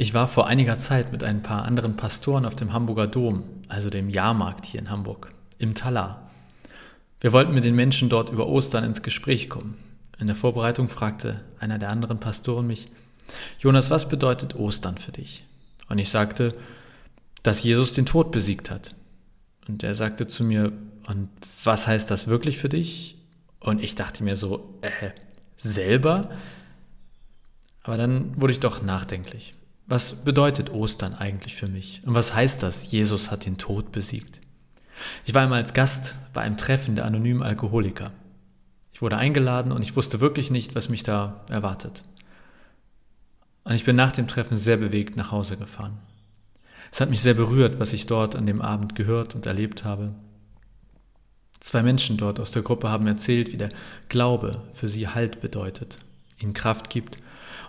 Ich war vor einiger Zeit mit ein paar anderen Pastoren auf dem Hamburger Dom, also dem Jahrmarkt hier in Hamburg, im Talar. Wir wollten mit den Menschen dort über Ostern ins Gespräch kommen. In der Vorbereitung fragte einer der anderen Pastoren mich, Jonas, was bedeutet Ostern für dich? Und ich sagte, dass Jesus den Tod besiegt hat. Und er sagte zu mir, und was heißt das wirklich für dich? Und ich dachte mir so, äh, selber? Aber dann wurde ich doch nachdenklich. Was bedeutet Ostern eigentlich für mich? Und was heißt das, Jesus hat den Tod besiegt? Ich war einmal als Gast bei einem Treffen der anonymen Alkoholiker. Ich wurde eingeladen und ich wusste wirklich nicht, was mich da erwartet. Und ich bin nach dem Treffen sehr bewegt nach Hause gefahren. Es hat mich sehr berührt, was ich dort an dem Abend gehört und erlebt habe. Zwei Menschen dort aus der Gruppe haben erzählt, wie der Glaube für sie Halt bedeutet, ihnen Kraft gibt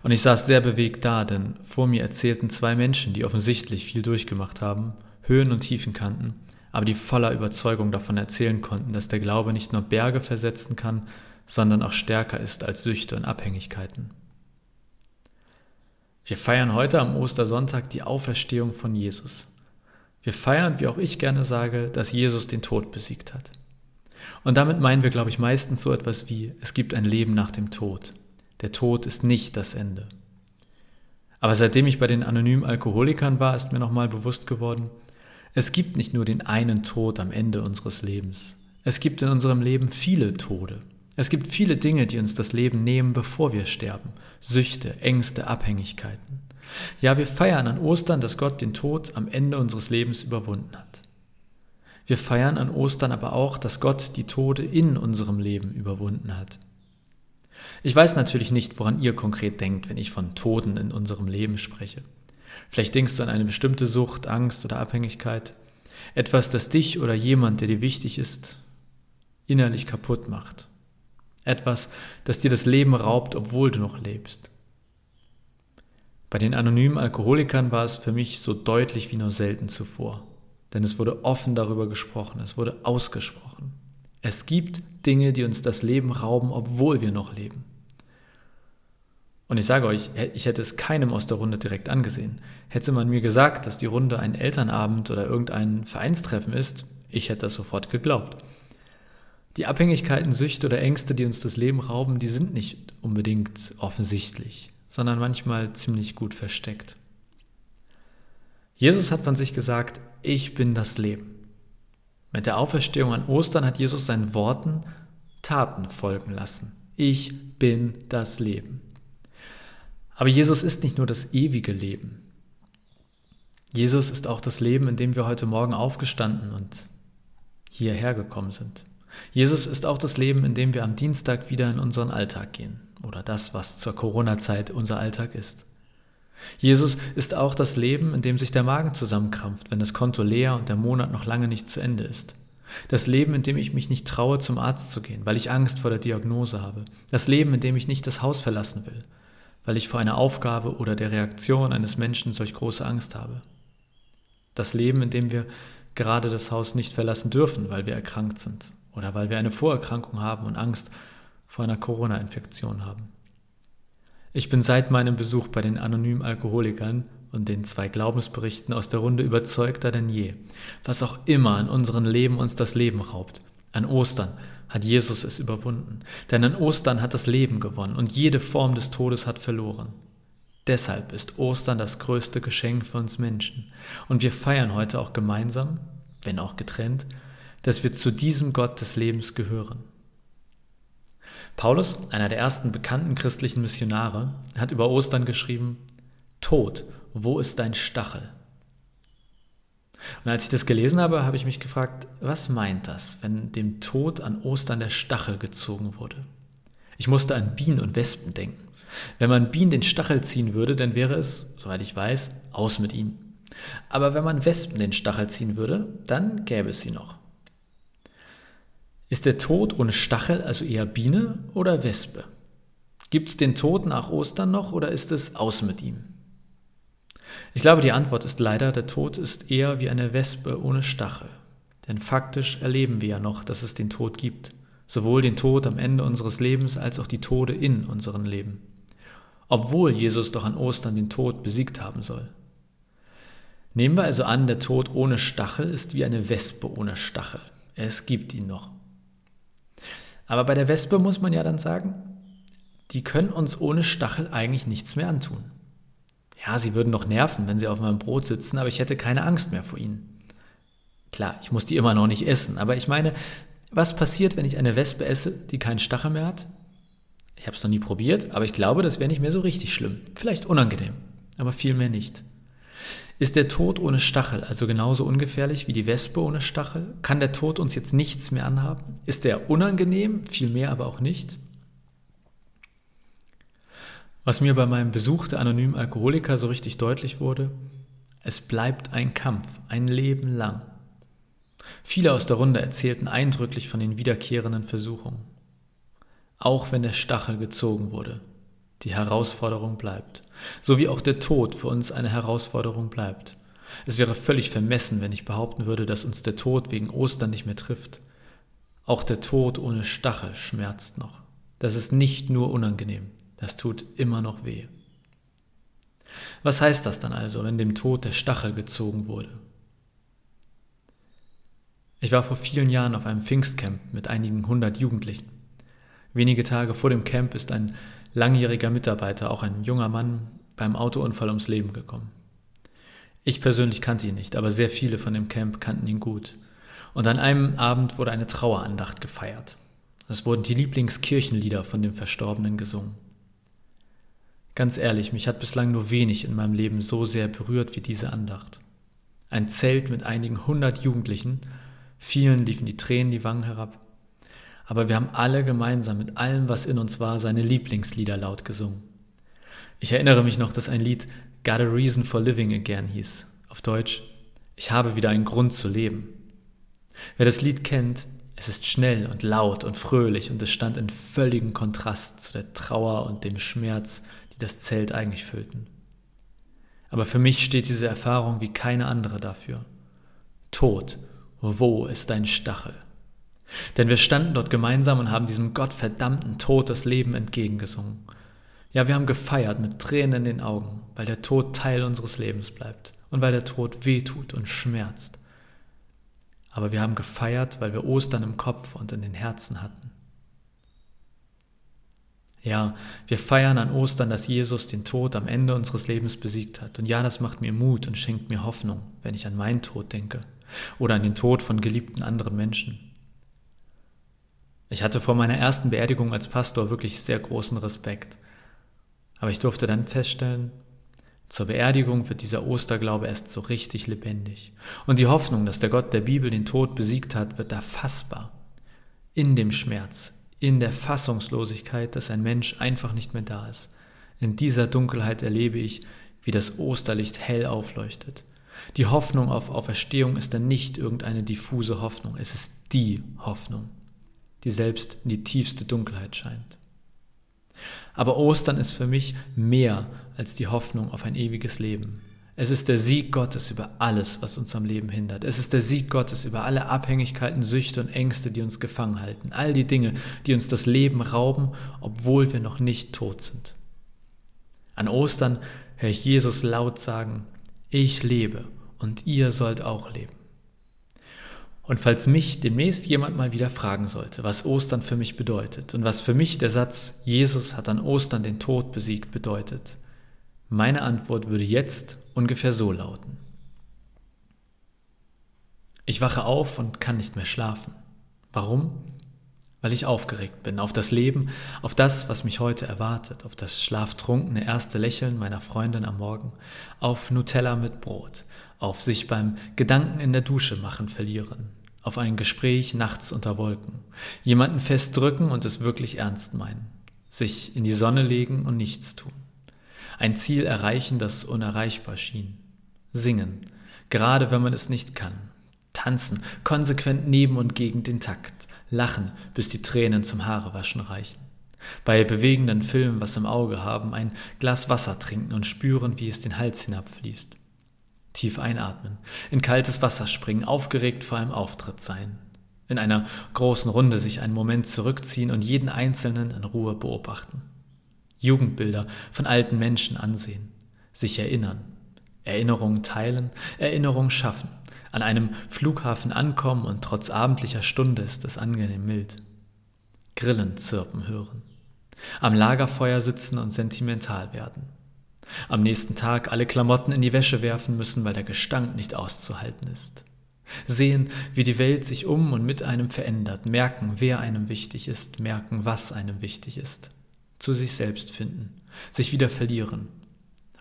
und ich saß sehr bewegt da, denn vor mir erzählten zwei Menschen, die offensichtlich viel durchgemacht haben, Höhen und Tiefen kannten, aber die voller Überzeugung davon erzählen konnten, dass der Glaube nicht nur Berge versetzen kann, sondern auch stärker ist als Süchte und Abhängigkeiten. Wir feiern heute am Ostersonntag die Auferstehung von Jesus. Wir feiern, wie auch ich gerne sage, dass Jesus den Tod besiegt hat. Und damit meinen wir, glaube ich, meistens so etwas wie, es gibt ein Leben nach dem Tod. Der Tod ist nicht das Ende. Aber seitdem ich bei den anonymen Alkoholikern war, ist mir nochmal bewusst geworden, es gibt nicht nur den einen Tod am Ende unseres Lebens. Es gibt in unserem Leben viele Tode. Es gibt viele Dinge, die uns das Leben nehmen, bevor wir sterben. Süchte, Ängste, Abhängigkeiten. Ja, wir feiern an Ostern, dass Gott den Tod am Ende unseres Lebens überwunden hat. Wir feiern an Ostern aber auch, dass Gott die Tode in unserem Leben überwunden hat. Ich weiß natürlich nicht, woran ihr konkret denkt, wenn ich von Toten in unserem Leben spreche. Vielleicht denkst du an eine bestimmte Sucht, Angst oder Abhängigkeit. Etwas, das dich oder jemand, der dir wichtig ist, innerlich kaputt macht. Etwas, das dir das Leben raubt, obwohl du noch lebst. Bei den anonymen Alkoholikern war es für mich so deutlich wie nur selten zuvor. Denn es wurde offen darüber gesprochen, es wurde ausgesprochen. Es gibt Dinge, die uns das Leben rauben, obwohl wir noch leben. Und ich sage euch, ich hätte es keinem aus der Runde direkt angesehen. Hätte man mir gesagt, dass die Runde ein Elternabend oder irgendein Vereinstreffen ist, ich hätte das sofort geglaubt. Die Abhängigkeiten, Süchte oder Ängste, die uns das Leben rauben, die sind nicht unbedingt offensichtlich, sondern manchmal ziemlich gut versteckt. Jesus hat von sich gesagt, ich bin das Leben. Mit der Auferstehung an Ostern hat Jesus seinen Worten Taten folgen lassen. Ich bin das Leben. Aber Jesus ist nicht nur das ewige Leben. Jesus ist auch das Leben, in dem wir heute Morgen aufgestanden und hierher gekommen sind. Jesus ist auch das Leben, in dem wir am Dienstag wieder in unseren Alltag gehen oder das, was zur Corona-Zeit unser Alltag ist. Jesus ist auch das Leben, in dem sich der Magen zusammenkrampft, wenn das Konto leer und der Monat noch lange nicht zu Ende ist. Das Leben, in dem ich mich nicht traue, zum Arzt zu gehen, weil ich Angst vor der Diagnose habe. Das Leben, in dem ich nicht das Haus verlassen will, weil ich vor einer Aufgabe oder der Reaktion eines Menschen solch große Angst habe. Das Leben, in dem wir gerade das Haus nicht verlassen dürfen, weil wir erkrankt sind oder weil wir eine Vorerkrankung haben und Angst vor einer Corona-Infektion haben. Ich bin seit meinem Besuch bei den anonymen Alkoholikern und den zwei Glaubensberichten aus der Runde überzeugter denn je. Was auch immer in unserem Leben uns das Leben raubt. An Ostern hat Jesus es überwunden. Denn an Ostern hat das Leben gewonnen und jede Form des Todes hat verloren. Deshalb ist Ostern das größte Geschenk für uns Menschen. Und wir feiern heute auch gemeinsam, wenn auch getrennt, dass wir zu diesem Gott des Lebens gehören. Paulus, einer der ersten bekannten christlichen Missionare, hat über Ostern geschrieben, Tod, wo ist dein Stachel? Und als ich das gelesen habe, habe ich mich gefragt, was meint das, wenn dem Tod an Ostern der Stachel gezogen wurde? Ich musste an Bienen und Wespen denken. Wenn man Bienen den Stachel ziehen würde, dann wäre es, soweit ich weiß, aus mit ihnen. Aber wenn man Wespen den Stachel ziehen würde, dann gäbe es sie noch. Ist der Tod ohne Stachel also eher Biene oder Wespe? Gibt es den Tod nach Ostern noch oder ist es aus mit ihm? Ich glaube, die Antwort ist leider, der Tod ist eher wie eine Wespe ohne Stachel. Denn faktisch erleben wir ja noch, dass es den Tod gibt. Sowohl den Tod am Ende unseres Lebens als auch die Tode in unserem Leben. obwohl Jesus doch an Ostern den Tod besiegt haben soll. Nehmen wir also an, der Tod ohne Stachel ist wie eine Wespe ohne Stachel. Es gibt ihn noch. Aber bei der Wespe muss man ja dann sagen, die können uns ohne Stachel eigentlich nichts mehr antun. Ja, sie würden noch nerven, wenn sie auf meinem Brot sitzen, aber ich hätte keine Angst mehr vor ihnen. Klar, ich muss die immer noch nicht essen, aber ich meine, was passiert, wenn ich eine Wespe esse, die keinen Stachel mehr hat? Ich habe es noch nie probiert, aber ich glaube, das wäre nicht mehr so richtig schlimm. Vielleicht unangenehm, aber viel mehr nicht. Ist der Tod ohne Stachel also genauso ungefährlich wie die Wespe ohne Stachel? Kann der Tod uns jetzt nichts mehr anhaben? Ist er unangenehm, viel mehr aber auch nicht? Was mir bei meinem Besuch der anonymen Alkoholiker so richtig deutlich wurde, es bleibt ein Kampf, ein Leben lang. Viele aus der Runde erzählten eindrücklich von den wiederkehrenden Versuchungen. Auch wenn der Stachel gezogen wurde, die Herausforderung bleibt, so wie auch der Tod für uns eine Herausforderung bleibt. Es wäre völlig vermessen, wenn ich behaupten würde, dass uns der Tod wegen Ostern nicht mehr trifft. Auch der Tod ohne Stachel schmerzt noch. Das ist nicht nur unangenehm, das tut immer noch weh. Was heißt das dann also, wenn dem Tod der Stachel gezogen wurde? Ich war vor vielen Jahren auf einem Pfingstcamp mit einigen hundert Jugendlichen. Wenige Tage vor dem Camp ist ein langjähriger Mitarbeiter, auch ein junger Mann, beim Autounfall ums Leben gekommen. Ich persönlich kannte ihn nicht, aber sehr viele von dem Camp kannten ihn gut. Und an einem Abend wurde eine Trauerandacht gefeiert. Es wurden die Lieblingskirchenlieder von dem Verstorbenen gesungen. Ganz ehrlich, mich hat bislang nur wenig in meinem Leben so sehr berührt wie diese Andacht. Ein Zelt mit einigen hundert Jugendlichen Vielen liefen die Tränen die Wangen herab. Aber wir haben alle gemeinsam mit allem, was in uns war, seine Lieblingslieder laut gesungen. Ich erinnere mich noch, dass ein Lied Got a Reason for Living Again hieß. Auf Deutsch, ich habe wieder einen Grund zu leben. Wer das Lied kennt, es ist schnell und laut und fröhlich und es stand in völligem Kontrast zu der Trauer und dem Schmerz, das Zelt eigentlich füllten. Aber für mich steht diese Erfahrung wie keine andere dafür. Tod wo ist dein Stachel? Denn wir standen dort gemeinsam und haben diesem gottverdammten Tod das Leben entgegengesungen. Ja, wir haben gefeiert mit Tränen in den Augen, weil der Tod Teil unseres Lebens bleibt und weil der Tod wehtut und schmerzt. Aber wir haben gefeiert, weil wir Ostern im Kopf und in den Herzen hatten. Ja, wir feiern an Ostern, dass Jesus den Tod am Ende unseres Lebens besiegt hat. Und ja, das macht mir Mut und schenkt mir Hoffnung, wenn ich an meinen Tod denke oder an den Tod von geliebten anderen Menschen. Ich hatte vor meiner ersten Beerdigung als Pastor wirklich sehr großen Respekt. Aber ich durfte dann feststellen, zur Beerdigung wird dieser Osterglaube erst so richtig lebendig. Und die Hoffnung, dass der Gott der Bibel den Tod besiegt hat, wird da fassbar. In dem Schmerz, in der Fassungslosigkeit, dass ein Mensch einfach nicht mehr da ist. In dieser Dunkelheit erlebe ich, wie das Osterlicht hell aufleuchtet. Die Hoffnung auf Auferstehung ist dann nicht irgendeine diffuse Hoffnung, es ist die Hoffnung, die selbst in die tiefste Dunkelheit scheint. Aber Ostern ist für mich mehr als die Hoffnung auf ein ewiges Leben. Es ist der Sieg Gottes über alles, was uns am Leben hindert. Es ist der Sieg Gottes über alle Abhängigkeiten, Süchte und Ängste, die uns gefangen halten. All die Dinge, die uns das Leben rauben, obwohl wir noch nicht tot sind. An Ostern höre ich Jesus laut sagen, ich lebe und ihr sollt auch leben. Und falls mich demnächst jemand mal wieder fragen sollte, was Ostern für mich bedeutet und was für mich der Satz Jesus hat an Ostern den Tod besiegt bedeutet, meine Antwort würde jetzt ungefähr so lauten. Ich wache auf und kann nicht mehr schlafen. Warum? Weil ich aufgeregt bin auf das Leben, auf das, was mich heute erwartet, auf das schlaftrunkene erste Lächeln meiner Freundin am Morgen, auf Nutella mit Brot, auf sich beim Gedanken in der Dusche machen verlieren, auf ein Gespräch nachts unter Wolken, jemanden festdrücken und es wirklich ernst meinen, sich in die Sonne legen und nichts tun ein Ziel erreichen, das unerreichbar schien. Singen, gerade wenn man es nicht kann. Tanzen, konsequent neben und gegen den Takt. Lachen, bis die Tränen zum Haarewaschen reichen. Bei bewegenden Filmen was im Auge haben, ein Glas Wasser trinken und spüren, wie es den Hals hinabfließt. Tief einatmen, in kaltes Wasser springen, aufgeregt vor einem Auftritt sein. In einer großen Runde sich einen Moment zurückziehen und jeden Einzelnen in Ruhe beobachten Jugendbilder von alten Menschen ansehen, sich erinnern, Erinnerungen teilen, Erinnerungen schaffen, an einem Flughafen ankommen und trotz abendlicher Stunde ist es angenehm mild. Grillen zirpen hören, am Lagerfeuer sitzen und sentimental werden, am nächsten Tag alle Klamotten in die Wäsche werfen müssen, weil der Gestank nicht auszuhalten ist. Sehen, wie die Welt sich um und mit einem verändert, merken, wer einem wichtig ist, merken, was einem wichtig ist, zu sich selbst finden, sich wieder verlieren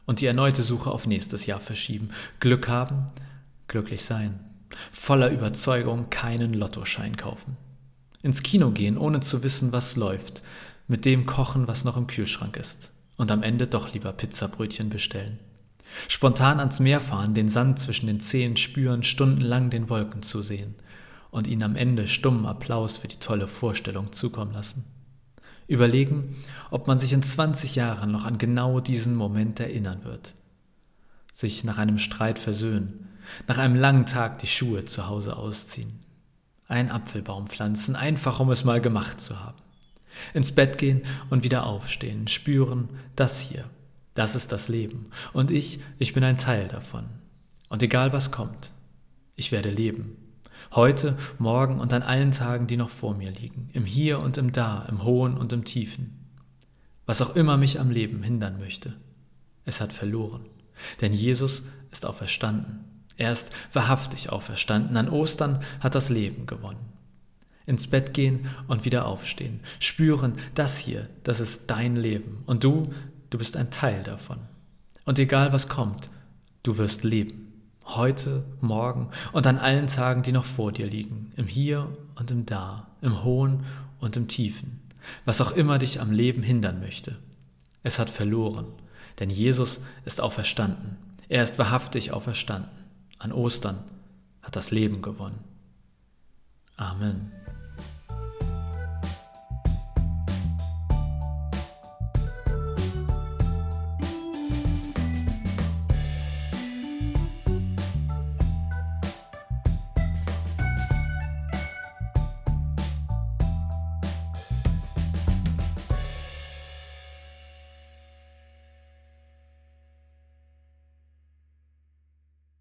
und die erneute Suche auf nächstes Jahr verschieben, Glück haben, glücklich sein, voller Überzeugung keinen Lottoschein kaufen, ins Kino gehen, ohne zu wissen, was läuft, mit dem kochen, was noch im Kühlschrank ist. Und am Ende doch lieber Pizzabrötchen bestellen. Spontan ans Meer fahren, den Sand zwischen den Zehen spüren, stundenlang den Wolken zu sehen und ihnen am Ende stummen Applaus für die tolle Vorstellung zukommen lassen. Überlegen, ob man sich in 20 Jahren noch an genau diesen Moment erinnern wird. Sich nach einem Streit versöhnen, nach einem langen Tag die Schuhe zu Hause ausziehen. Ein Apfelbaum pflanzen, einfach um es mal gemacht zu haben ins Bett gehen und wieder aufstehen, spüren, das hier, das ist das Leben. Und ich, ich bin ein Teil davon. Und egal was kommt, ich werde leben. Heute, morgen und an allen Tagen, die noch vor mir liegen. Im Hier und im Da, im Hohen und im Tiefen. Was auch immer mich am Leben hindern möchte, es hat verloren. Denn Jesus ist auferstanden. Er ist wahrhaftig auferstanden. An Ostern hat das Leben gewonnen ins Bett gehen und wieder aufstehen. Spüren, das hier, das ist dein Leben. Und du, du bist ein Teil davon. Und egal was kommt, du wirst leben. Heute, morgen und an allen Tagen, die noch vor dir liegen. Im Hier und im Da, im Hohen und im Tiefen. Was auch immer dich am Leben hindern möchte. Es hat verloren, denn Jesus ist auferstanden. Er ist wahrhaftig auferstanden. An Ostern hat das Leben gewonnen. Amen.